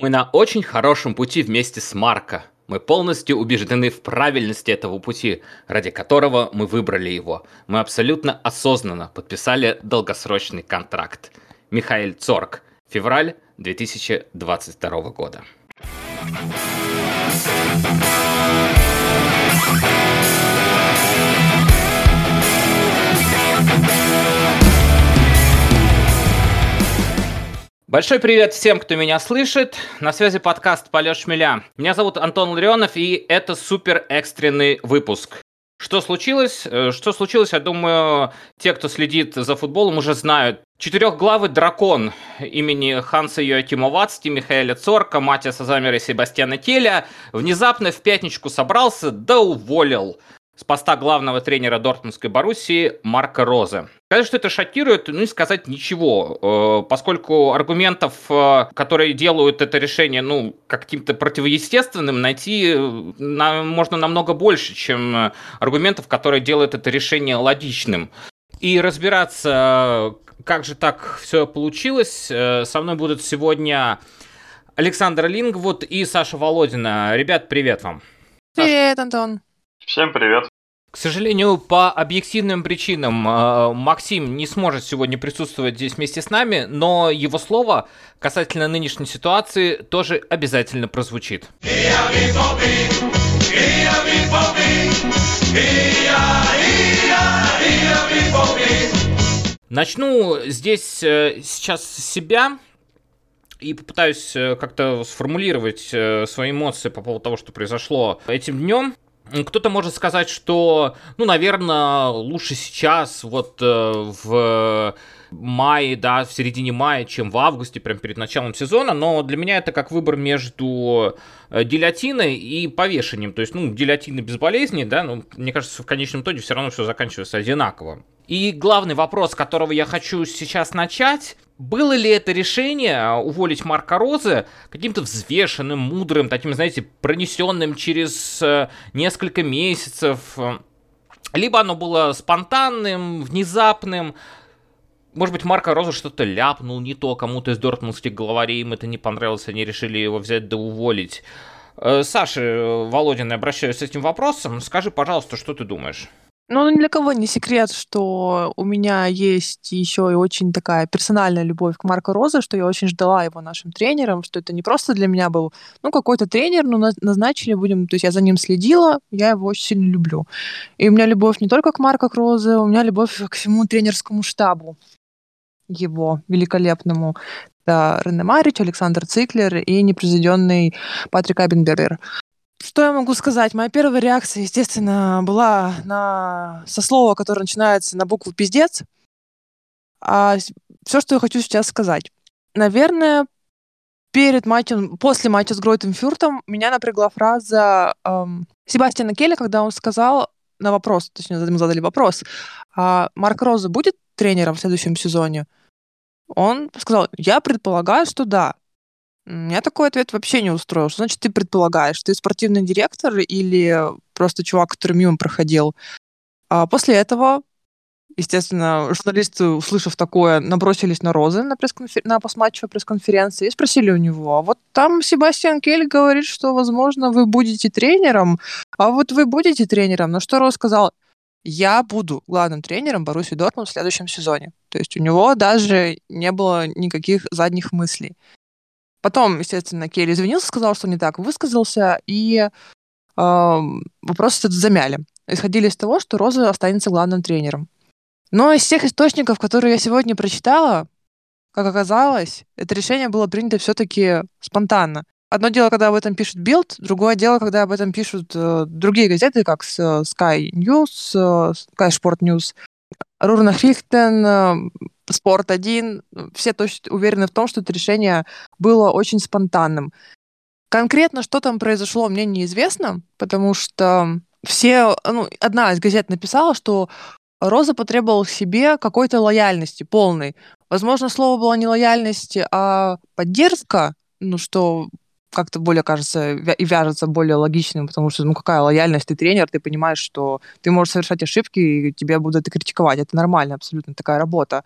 Мы на очень хорошем пути вместе с Марко. Мы полностью убеждены в правильности этого пути, ради которого мы выбрали его. Мы абсолютно осознанно подписали долгосрочный контракт. Михаил Цорг. Февраль 2022 года. Большой привет всем, кто меня слышит. На связи подкаст «Полет шмеля». Меня зовут Антон Ларионов, и это супер экстренный выпуск. Что случилось? Э, что случилось, я думаю, те, кто следит за футболом, уже знают. Четырехглавый дракон имени Ханса Йоакима Вацти, Михаэля Цорка, Матиаса Замера и Себастьяна Келя внезапно в пятничку собрался да уволил с поста главного тренера Дортмундской Боруссии Марка Розе. Сказать, что это шокирует, ну и сказать ничего, э, поскольку аргументов, э, которые делают это решение, ну, каким-то противоестественным, найти э, можно намного больше, чем аргументов, которые делают это решение логичным. И разбираться, как же так все получилось, со мной будут сегодня Александр Лингвуд и Саша Володина. Ребят, привет вам. Привет, Антон. Всем привет. К сожалению, по объективным причинам э, Максим не сможет сегодня присутствовать здесь вместе с нами, но его слово касательно нынешней ситуации тоже обязательно прозвучит. Начну здесь э, сейчас с себя и попытаюсь э, как-то сформулировать свои эмоции по поводу того, что произошло этим днем. Кто-то может сказать, что, ну, наверное, лучше сейчас, вот э, в мае, да, в середине мая, чем в августе, прям перед началом сезона, но для меня это как выбор между э, гильотиной и повешением. То есть, ну, гильотина без болезни, да, но мне кажется, в конечном итоге все равно все заканчивается одинаково. И главный вопрос, с которого я хочу сейчас начать, было ли это решение уволить Марка Розы каким-то взвешенным, мудрым, таким, знаете, пронесенным через э, несколько месяцев, либо оно было спонтанным, внезапным, может быть, Марка Роза что-то ляпнул не то, кому-то из дортмундских главарей им это не понравилось, они решили его взять да уволить. Э, Саша, Володин, обращаюсь с этим вопросом. Скажи, пожалуйста, что ты думаешь? Ну, ни для кого не секрет, что у меня есть еще и очень такая персональная любовь к Марко Розе, что я очень ждала его нашим тренером, что это не просто для меня был, ну, какой-то тренер, ну, назначили, будем, то есть я за ним следила, я его очень сильно люблю. И у меня любовь не только к Марко Розе, у меня любовь к всему тренерскому штабу его великолепному. Это Рене Марич, Александр Циклер и непревзойденный Патрик Абенбергер. Что я могу сказать? Моя первая реакция, естественно, была на... со слова, которое начинается на букву «пиздец». А все, что я хочу сейчас сказать. Наверное, перед матчем, после матча с Гройтенфюртом меня напрягла фраза эм, Себастьяна Келли, когда он сказал на вопрос, точнее, ему задали вопрос, а Марк Роза будет тренером в следующем сезоне? Он сказал, я предполагаю, что да. Меня такой ответ вообще не устроил. Что значит ты предполагаешь? Ты спортивный директор или просто чувак, который мимо проходил? А после этого, естественно, журналисты, услышав такое, набросились на Розы на, пресс-конфер... на постматчевой пресс-конференции и спросили у него, а вот там Себастьян Кель говорит, что, возможно, вы будете тренером, а вот вы будете тренером. На что Роз сказал, я буду главным тренером Боруссии Дортмунд в следующем сезоне. То есть у него даже не было никаких задних мыслей. Потом, естественно, Келли извинился, сказал, что не так высказался, и э, вопрос этот замяли. Исходили из того, что Роза останется главным тренером. Но из всех источников, которые я сегодня прочитала, как оказалось, это решение было принято все-таки спонтанно. Одно дело, когда об этом пишет Билд, другое дело, когда об этом пишут э, другие газеты, как с, э, Sky News, э, Sky Sport News, Рурна Хрихтен, э, Спорт 1, все точно уверены в том, что это решение было очень спонтанным. Конкретно, что там произошло, мне неизвестно, потому что все, ну, одна из газет написала, что Роза потребовала себе какой-то лояльности полной. Возможно, слово было не лояльность, а поддержка, ну, что как-то более кажется и вяжется более логичным, потому что, ну, какая лояльность, ты тренер, ты понимаешь, что ты можешь совершать ошибки, и тебя будут и критиковать. Это нормально, абсолютно такая работа.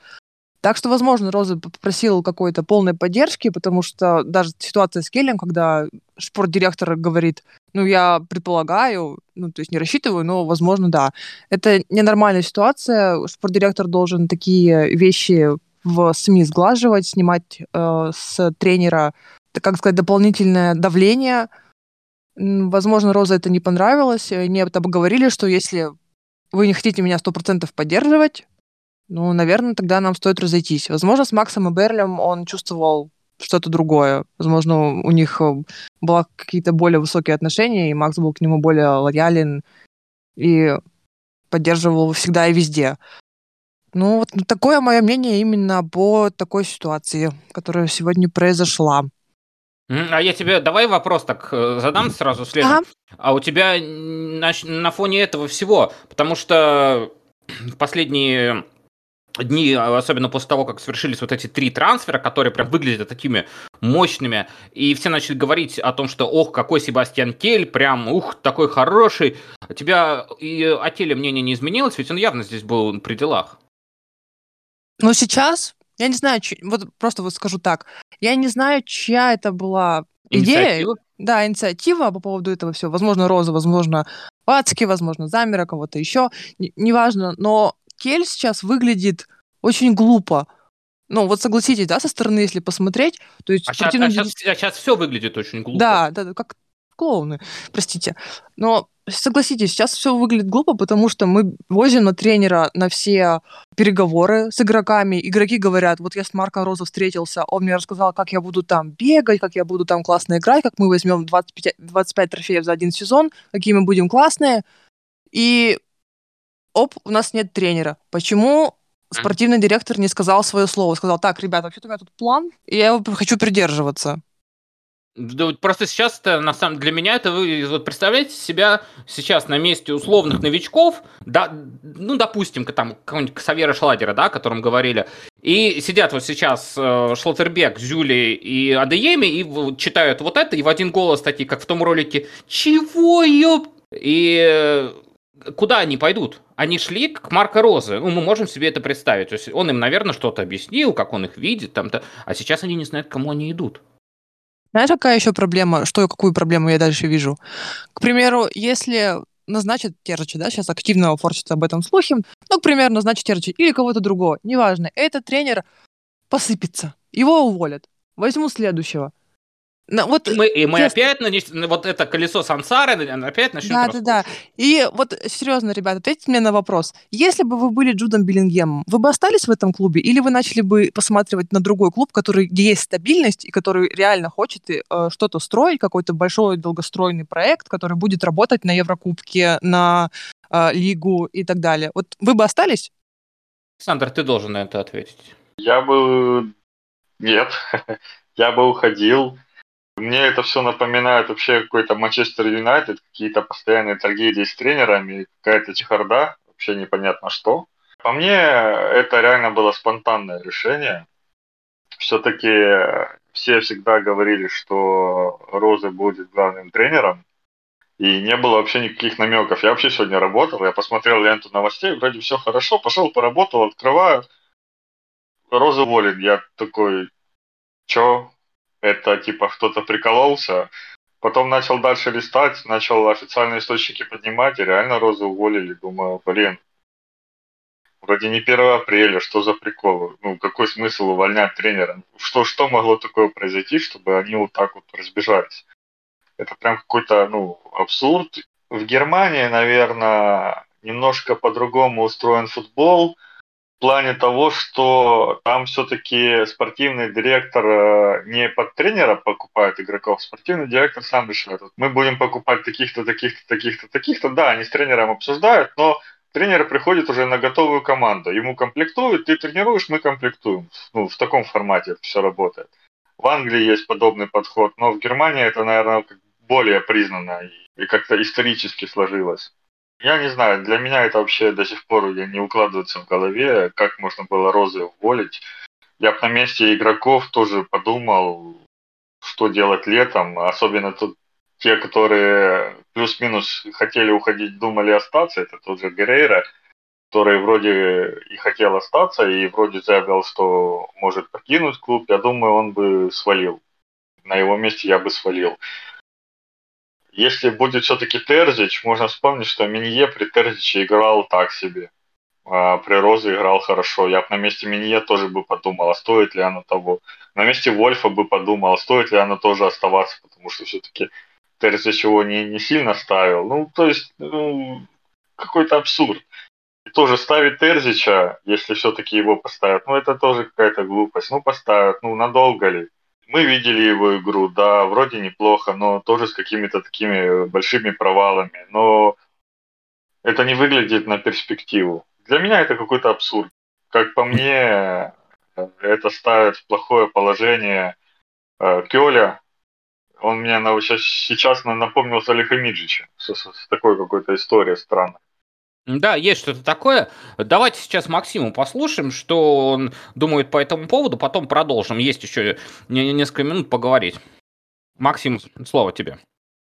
Так что, возможно, Роза попросил какой-то полной поддержки, потому что даже ситуация с Келлем, когда спортдиректор говорит, ну, я предполагаю, ну, то есть не рассчитываю, но, возможно, да. Это ненормальная ситуация. Спортдиректор должен такие вещи в СМИ сглаживать, снимать э, с тренера, как сказать, дополнительное давление. Возможно, Роза это не понравилось. Они об этом говорили, что если вы не хотите меня сто процентов поддерживать, ну, наверное, тогда нам стоит разойтись. Возможно, с Максом и Берлем он чувствовал что-то другое. Возможно, у них э, были какие-то более высокие отношения, и Макс был к нему более лоялен и поддерживал всегда и везде. Ну, вот такое мое мнение именно по такой ситуации, которая сегодня произошла. А я тебе давай вопрос так э, задам сразу следом. Ага. А у тебя на, на фоне этого всего, потому что в последние дни, особенно после того, как совершились вот эти три трансфера, которые прям выглядят такими мощными, и все начали говорить о том, что ох, какой Себастьян Кель, прям ух, такой хороший. У тебя и о Теле мнение не изменилось, ведь он явно здесь был при делах. Ну, сейчас, я не знаю, вот просто вот скажу так, я не знаю, чья это была идея. Да, инициатива по поводу этого всего. Возможно, Роза, возможно, Пацки, возможно, Замера, кого-то еще. Неважно, но Кель сейчас выглядит очень глупо. Ну, вот согласитесь, да, со стороны, если посмотреть, то есть... А, сейчас, а, сейчас, а сейчас все выглядит очень глупо. Да, да, как клоуны, простите. Но согласитесь, сейчас все выглядит глупо, потому что мы возим на тренера на все переговоры с игроками. Игроки говорят, вот я с Марко Розо встретился, он мне рассказал, как я буду там бегать, как я буду там классно играть, как мы возьмем 25, 25 трофеев за один сезон, какие мы будем классные. И оп, у нас нет тренера. Почему спортивный директор не сказал свое слово? Сказал, так, ребята, вообще-то у меня тут план, и я его хочу придерживаться. Да, просто сейчас это, на самом для меня это вы вот представляете себя сейчас на месте условных новичков, да, ну, допустим, там какого-нибудь Савера Шладера, да, о котором говорили, и сидят вот сейчас э, Шлоттербек, Зюли и Адееми и вот, читают вот это, и в один голос такие, как в том ролике, чего, ёп? И э, куда они пойдут? Они шли к Марко Розы. Ну, мы можем себе это представить. То есть он им, наверное, что-то объяснил, как он их видит, там-то. А сейчас они не знают, к кому они идут. Знаешь, какая еще проблема? Что, какую проблему я дальше вижу? К примеру, если назначат Терчи, да, сейчас активно форчатся об этом слухи, ну, к примеру, назначат Терчи или кого-то другого, неважно, этот тренер посыпется, его уволят, возьму следующего – ну, вот, мы, и мы если... опять на вот это колесо сансары опять начнем Да, да, да. И вот серьезно, ребята, ответьте мне на вопрос. Если бы вы были Джудом Биллингемом, вы бы остались в этом клубе или вы начали бы посматривать на другой клуб, который, где есть стабильность и который реально хочет э, что-то строить, какой-то большой долгостройный проект, который будет работать на Еврокубке, на э, Лигу и так далее. Вот вы бы остались? Александр, ты должен на это ответить. Я бы... Нет. Я бы уходил мне это все напоминает вообще какой-то Манчестер Юнайтед, какие-то постоянные трагедии с тренерами, какая-то чехарда, вообще непонятно что. По мне, это реально было спонтанное решение. Все-таки все всегда говорили, что Роза будет главным тренером, и не было вообще никаких намеков. Я вообще сегодня работал, я посмотрел ленту новостей, вроде все хорошо, пошел, поработал, открываю, Роза уволен. Я такой, чё, это типа кто-то прикололся. Потом начал дальше листать, начал официальные источники поднимать, и реально Розу уволили. Думаю, блин, вроде не 1 апреля, что за прикол? Ну, какой смысл увольнять тренера? Что, что могло такое произойти, чтобы они вот так вот разбежались? Это прям какой-то, ну, абсурд. В Германии, наверное, немножко по-другому устроен футбол – плане того, что там все-таки спортивный директор э, не под тренера покупает игроков, спортивный директор сам решает. Мы будем покупать таких-то, таких-то, таких-то, таких-то. Да, они с тренером обсуждают, но тренер приходит уже на готовую команду. Ему комплектуют, ты тренируешь, мы комплектуем. Ну, в таком формате это все работает. В Англии есть подобный подход, но в Германии это, наверное, более признано и как-то исторически сложилось. Я не знаю, для меня это вообще до сих пор не укладывается в голове, как можно было Розы уволить. Я бы на месте игроков тоже подумал, что делать летом, особенно тут те, которые плюс-минус хотели уходить, думали остаться, это тот же Герейра, который вроде и хотел остаться, и вроде заявлял, что может покинуть клуб, я думаю, он бы свалил. На его месте я бы свалил. Если будет все-таки Терзич, можно вспомнить, что Минье при Терзиче играл так себе. А при Розе играл хорошо. Я бы на месте Минье тоже бы подумал, а стоит ли оно того. На месте Вольфа бы подумал, а стоит ли оно тоже оставаться, потому что все-таки Терзич его не, не сильно ставил. Ну, то есть, ну, какой-то абсурд. И тоже ставить Терзича, если все-таки его поставят, ну, это тоже какая-то глупость. Ну, поставят, ну, надолго ли? Мы видели его игру, да, вроде неплохо, но тоже с какими-то такими большими провалами. Но это не выглядит на перспективу. Для меня это какой-то абсурд. Как по мне, это ставит в плохое положение э, Кёля. Он мне сейчас, сейчас напомнил Салиха Миджича с, с, с такой какой-то историей странной. Да, есть что-то такое. Давайте сейчас Максиму послушаем, что он думает по этому поводу, потом продолжим. Есть еще несколько минут поговорить. Максим, слово тебе.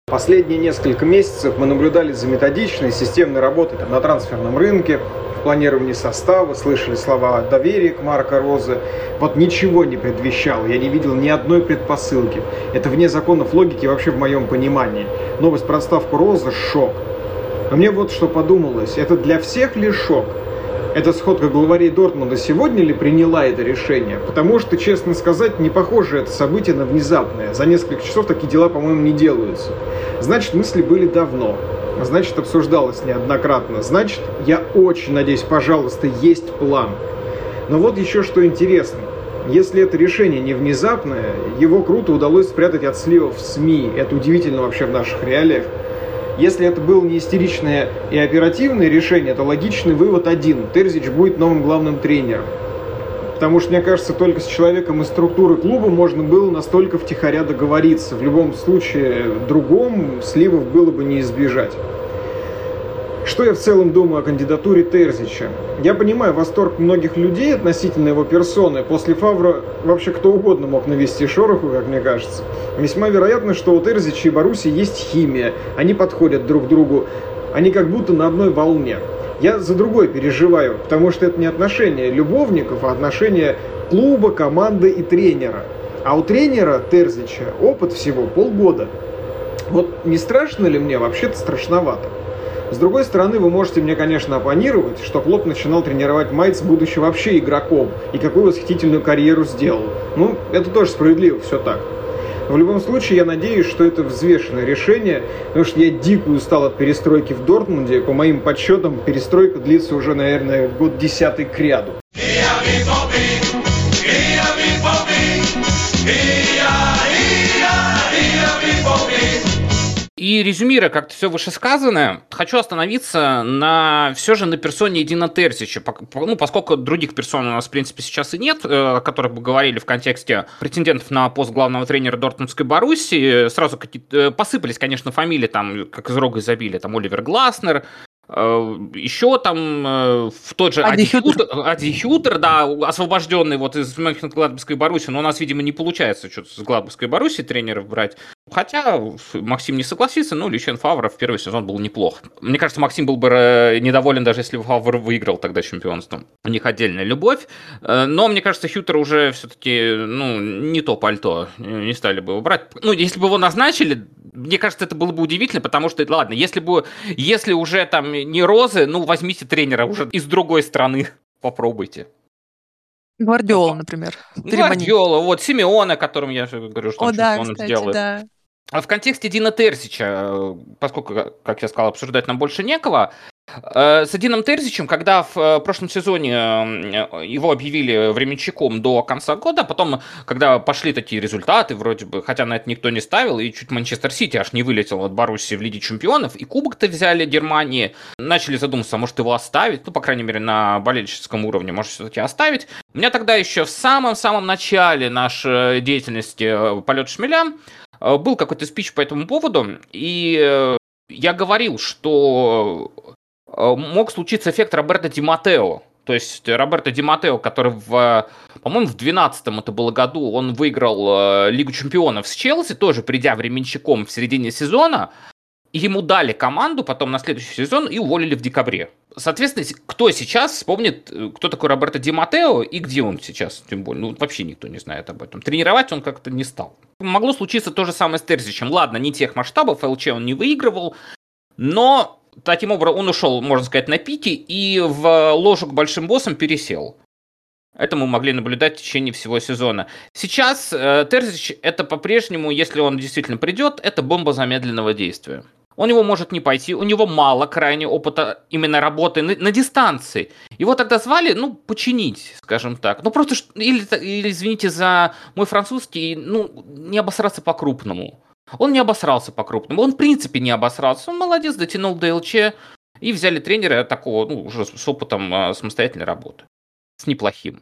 Последние несколько месяцев мы наблюдали за методичной, системной работой там, на трансферном рынке, в планировании состава, слышали слова о доверии к Марко Розе. Вот ничего не предвещало, я не видел ни одной предпосылки. Это вне законов логики вообще в моем понимании. Новость про отставку Розы – шок. Но мне вот что подумалось, это для всех ли шок? Эта сходка главарей Дортмунда сегодня ли приняла это решение? Потому что, честно сказать, не похоже это событие на внезапное. За несколько часов такие дела, по-моему, не делаются. Значит, мысли были давно. Значит, обсуждалось неоднократно. Значит, я очень надеюсь, пожалуйста, есть план. Но вот еще что интересно. Если это решение не внезапное, его круто удалось спрятать от сливов в СМИ. Это удивительно вообще в наших реалиях. Если это было не истеричное и оперативное решение, то логичный вывод один. Терзич будет новым главным тренером. Потому что, мне кажется, только с человеком из структуры клуба можно было настолько втихаря договориться. В любом случае, другом сливов было бы не избежать. Что я в целом думаю о кандидатуре Терзича? Я понимаю восторг многих людей относительно его персоны. После Фавра вообще кто угодно мог навести шороху, как мне кажется. Весьма вероятно, что у Терзича и Баруси есть химия. Они подходят друг другу. Они как будто на одной волне. Я за другой переживаю, потому что это не отношения любовников, а отношения клуба, команды и тренера. А у тренера Терзича опыт всего полгода. Вот не страшно ли мне? Вообще-то страшновато. С другой стороны, вы можете мне, конечно, оппонировать, что Клоп начинал тренировать Майц, будучи вообще игроком, и какую восхитительную карьеру сделал. Ну, это тоже справедливо, все так. В любом случае, я надеюсь, что это взвешенное решение, потому что я дико устал от перестройки в Дортмунде. По моим подсчетам, перестройка длится уже, наверное, год десятый к ряду. И резюмируя как-то все вышесказанное, хочу остановиться на все же на персоне Дина Терзича, ну, поскольку других персон у нас, в принципе, сейчас и нет, э, о которых бы говорили в контексте претендентов на пост главного тренера Дортмундской Боруссии, сразу какие-то э, посыпались, конечно, фамилии, там, как из рога изобилия, там, Оливер Гласнер, Э, Еще там в тот же Ади Хютер, Ади Хютер, да, освобожденный вот из Мönchengladbachской Баруси, но у нас, видимо, не получается что-то с Гладбахской Баруси тренеров брать. Хотя Максим не согласится, но Лючен Фавр в первый сезон был неплох. Мне кажется, Максим был бы э, недоволен, даже если бы Фавр выиграл тогда чемпионство. У них отдельная любовь. Но, мне кажется, Хютер уже все-таки, ну, не то пальто. Не стали бы его брать. Ну, если бы его назначили, мне кажется, это было бы удивительно, потому что, ладно, если бы, если уже там не Розы, ну, возьмите тренера уже из другой страны, попробуйте. Гвардиола, например. Гвардиола, вот, Симеона, о котором я же говорю, что О, он да, кстати, делает. Да. А в контексте Дина Терзича, э, поскольку, как я сказал, обсуждать нам больше некого, Э, с Адином Терзичем, когда в э, прошлом сезоне его объявили временщиком до конца года, потом, когда пошли такие результаты, вроде бы, хотя на это никто не ставил, и чуть Манчестер Сити аж не вылетел от Боруссии в Лиге Чемпионов, и кубок-то взяли Германии, начали задумываться, а может его оставить, ну, по крайней мере, на болельческом уровне, может все-таки оставить. У меня тогда еще в самом-самом начале нашей деятельности «Полет шмеля» был какой-то спич по этому поводу, и я говорил, что Э, мог случиться эффект Роберта Ди Матео. То есть Роберто Ди Матео, который, в, по-моему, в 2012 это было году, он выиграл э, Лигу чемпионов с Челси, тоже придя временщиком в середине сезона. Ему дали команду потом на следующий сезон и уволили в декабре. Соответственно, кто сейчас вспомнит, э, кто такой Роберто Ди Матео и где он сейчас, тем более, ну, вообще никто не знает об этом. Тренировать он как-то не стал. Могло случиться то же самое с Терзичем. Ладно, не тех масштабов, ЛЧ он не выигрывал, но таким образом он ушел, можно сказать, на пике и в ложу к большим боссам пересел. Это мы могли наблюдать в течение всего сезона. Сейчас э, Терзич это по-прежнему, если он действительно придет, это бомба замедленного действия. У него может не пойти, у него мало крайне опыта именно работы на, на дистанции. Его тогда звали, ну, починить, скажем так. Ну, просто, или, или извините за мой французский, ну, не обосраться по-крупному. Он не обосрался по-крупному, он в принципе не обосрался. Он молодец, дотянул до ЛЧ, и взяли тренера такого, ну, уже с опытом а, самостоятельной работы. С неплохим.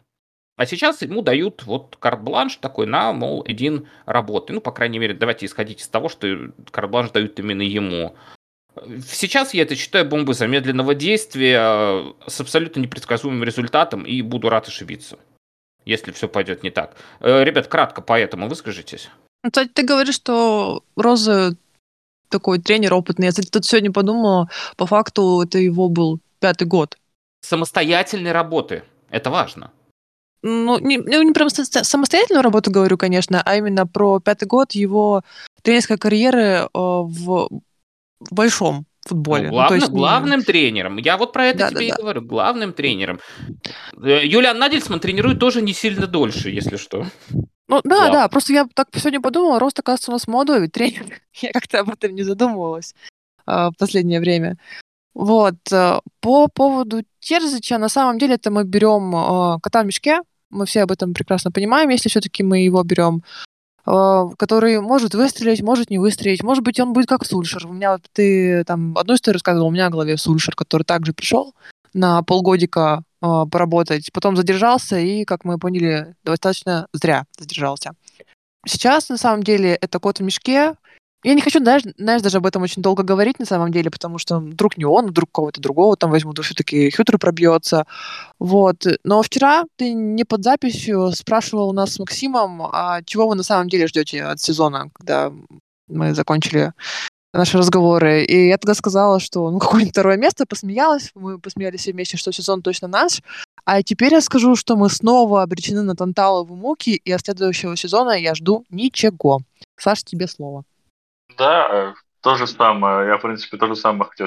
А сейчас ему дают вот карт-бланш такой на, мол, один работы. Ну, по крайней мере, давайте исходить из того, что карт-бланш дают именно ему. Сейчас я это считаю бомбой замедленного действия с абсолютно непредсказуемым результатом и буду рад ошибиться, если все пойдет не так. Э, ребят, кратко поэтому выскажитесь. Ну, кстати, ты говоришь, что Роза такой тренер опытный. Я, кстати, тут сегодня подумала, по факту это его был пятый год. Самостоятельной работы. Это важно ну, не, ну, не про самостоятельную работу говорю, конечно, а именно про пятый год его тренерской карьеры э, в, в большом футболе. Ну, главным, ну, есть, главным тренером. Я вот про это да, тебе да, и да. говорю. Главным тренером. Э, Юлиан Надельсман тренирует тоже не сильно дольше, если что. Ну да, Глав. да, просто я так сегодня подумала, Рост, оказывается, у нас молодой ведь тренер. я как-то об этом не задумывалась а, в последнее время. Вот. По поводу Терзича, на самом деле, это мы берем э, кота в мешке, мы все об этом прекрасно понимаем, если все-таки мы его берем, э, который может выстрелить, может не выстрелить, может быть, он будет как Сульшер. У меня вот ты там одну историю рассказывал, у меня в голове Сульшер, который также пришел на полгодика э, поработать, потом задержался и, как мы поняли, достаточно зря задержался. Сейчас, на самом деле, это кот в мешке, я не хочу, знаешь, знаешь, даже об этом очень долго говорить на самом деле, потому что вдруг не он, вдруг кого-то другого там возьмут, то все-таки хютер пробьется. Вот. Но вчера ты не под записью спрашивал у нас с Максимом, а чего вы на самом деле ждете от сезона, когда мы закончили наши разговоры. И я тогда сказала, что ну какое-нибудь второе место, посмеялась, мы посмеялись все вместе, что сезон точно наш. А теперь я скажу, что мы снова обречены на танталовые муки, и от следующего сезона я жду ничего. Саш, тебе слово. Да, э, то же самое. Я, в принципе, то же самое хотел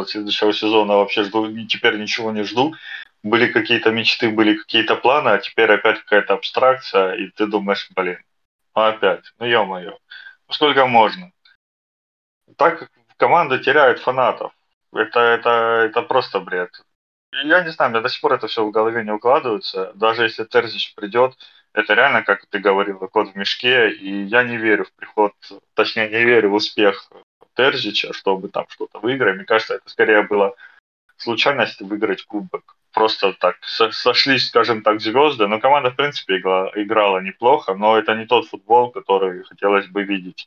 от следующего сезона вообще жду, теперь ничего не жду. Были какие-то мечты, были какие-то планы, а теперь опять какая-то абстракция, и ты думаешь, блин, ну опять, ну ё-моё, сколько можно? Так команда теряет фанатов. Это, это, это просто бред. Я не знаю, мне до сих пор это все в голове не укладывается. Даже если Терзич придет, это реально, как ты говорил, кот в мешке, и я не верю в приход, точнее, не верю в успех Терзича, чтобы там что-то выиграть. Мне кажется, это скорее было случайность выиграть кубок. Просто так сошлись, скажем так, звезды. Но команда, в принципе, играла, играла неплохо, но это не тот футбол, который хотелось бы видеть.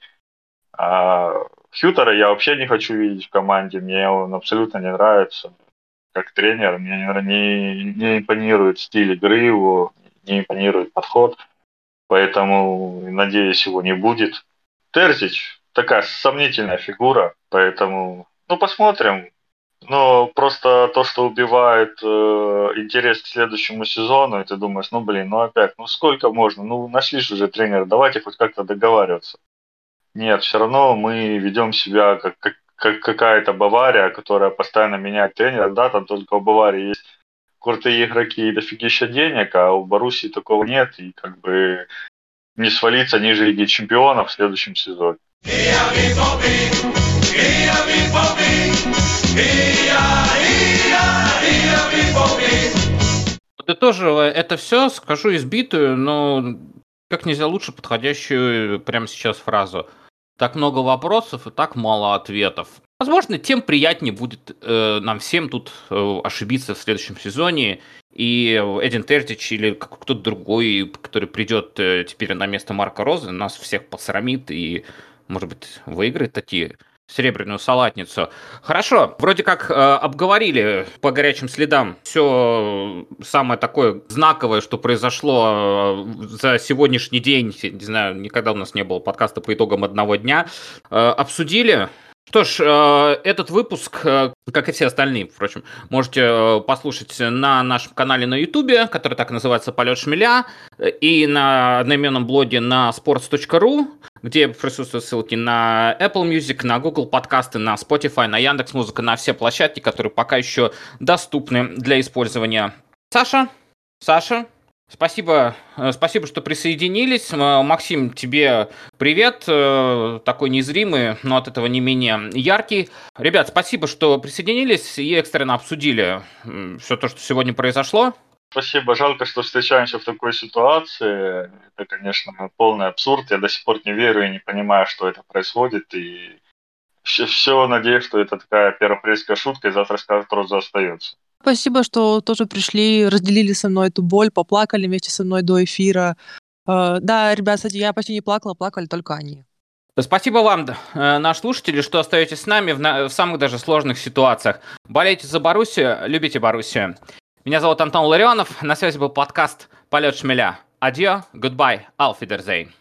А Хьютера я вообще не хочу видеть в команде. Мне он абсолютно не нравится как тренер. Мне не, не импонирует стиль игры его, не импонирует подход, поэтому, надеюсь, его не будет. Терзич такая сомнительная фигура, поэтому, ну, посмотрим. Но просто то, что убивает э, интерес к следующему сезону, и ты думаешь, ну, блин, ну опять, ну сколько можно? Ну, нашли же уже тренера, давайте хоть как-то договариваться. Нет, все равно мы ведем себя как, как, как какая-то Бавария, которая постоянно меняет тренера. Да, там только у Баварии есть крутые игроки и дофигища денег, а у Баруси такого нет, и как бы не свалиться ниже Лиги Чемпионов в следующем сезоне. Подытоживая это все, скажу избитую, но как нельзя лучше подходящую прямо сейчас фразу. Так много вопросов и так мало ответов. Возможно, тем приятнее будет э, нам всем тут э, ошибиться в следующем сезоне, и Эдин Тертич или кто-то другой, который придет э, теперь на место Марка Розы, нас всех посрамит и, может быть, выиграет такие серебряную салатницу. Хорошо, вроде как э, обговорили по горячим следам все самое такое знаковое, что произошло э, за сегодняшний день. Не знаю, никогда у нас не было подкаста по итогам одного дня. Э, обсудили Что ж, э, этот выпуск, э, как и все остальные, впрочем, можете э, послушать на нашем канале на YouTube, который так называется «Полет шмеля», и на одноименном блоге на sports.ru, где присутствуют ссылки на Apple Music, на Google подкасты, на Spotify, на Яндекс Музыка, на все площадки, которые пока еще доступны для использования. Саша, Саша, Спасибо, э, спасибо, что присоединились. Максим, тебе привет, э, такой незримый, но от этого не менее яркий. Ребят, спасибо, что присоединились и экстренно обсудили все то, что сегодня произошло. Спасибо, жалко, что встречаемся в такой ситуации. Это, конечно, полный абсурд. Я до сих пор не верю и не понимаю, что это происходит. И все, все надеюсь, что это такая первоапрельская шутка, и завтра скажут, Роза остается. Спасибо, что тоже пришли, разделили со мной эту боль, поплакали вместе со мной до эфира. Э, да, ребят, кстати, я почти не плакала, плакали только они. Спасибо вам, э, наши слушатели, что остаетесь с нами в, на, в самых даже сложных ситуациях. Болейте за Боруссию, любите Боруссию. Меня зовут Антон Ларионов, на связи был подкаст «Полет шмеля». Адьо, auf Wiedersehen.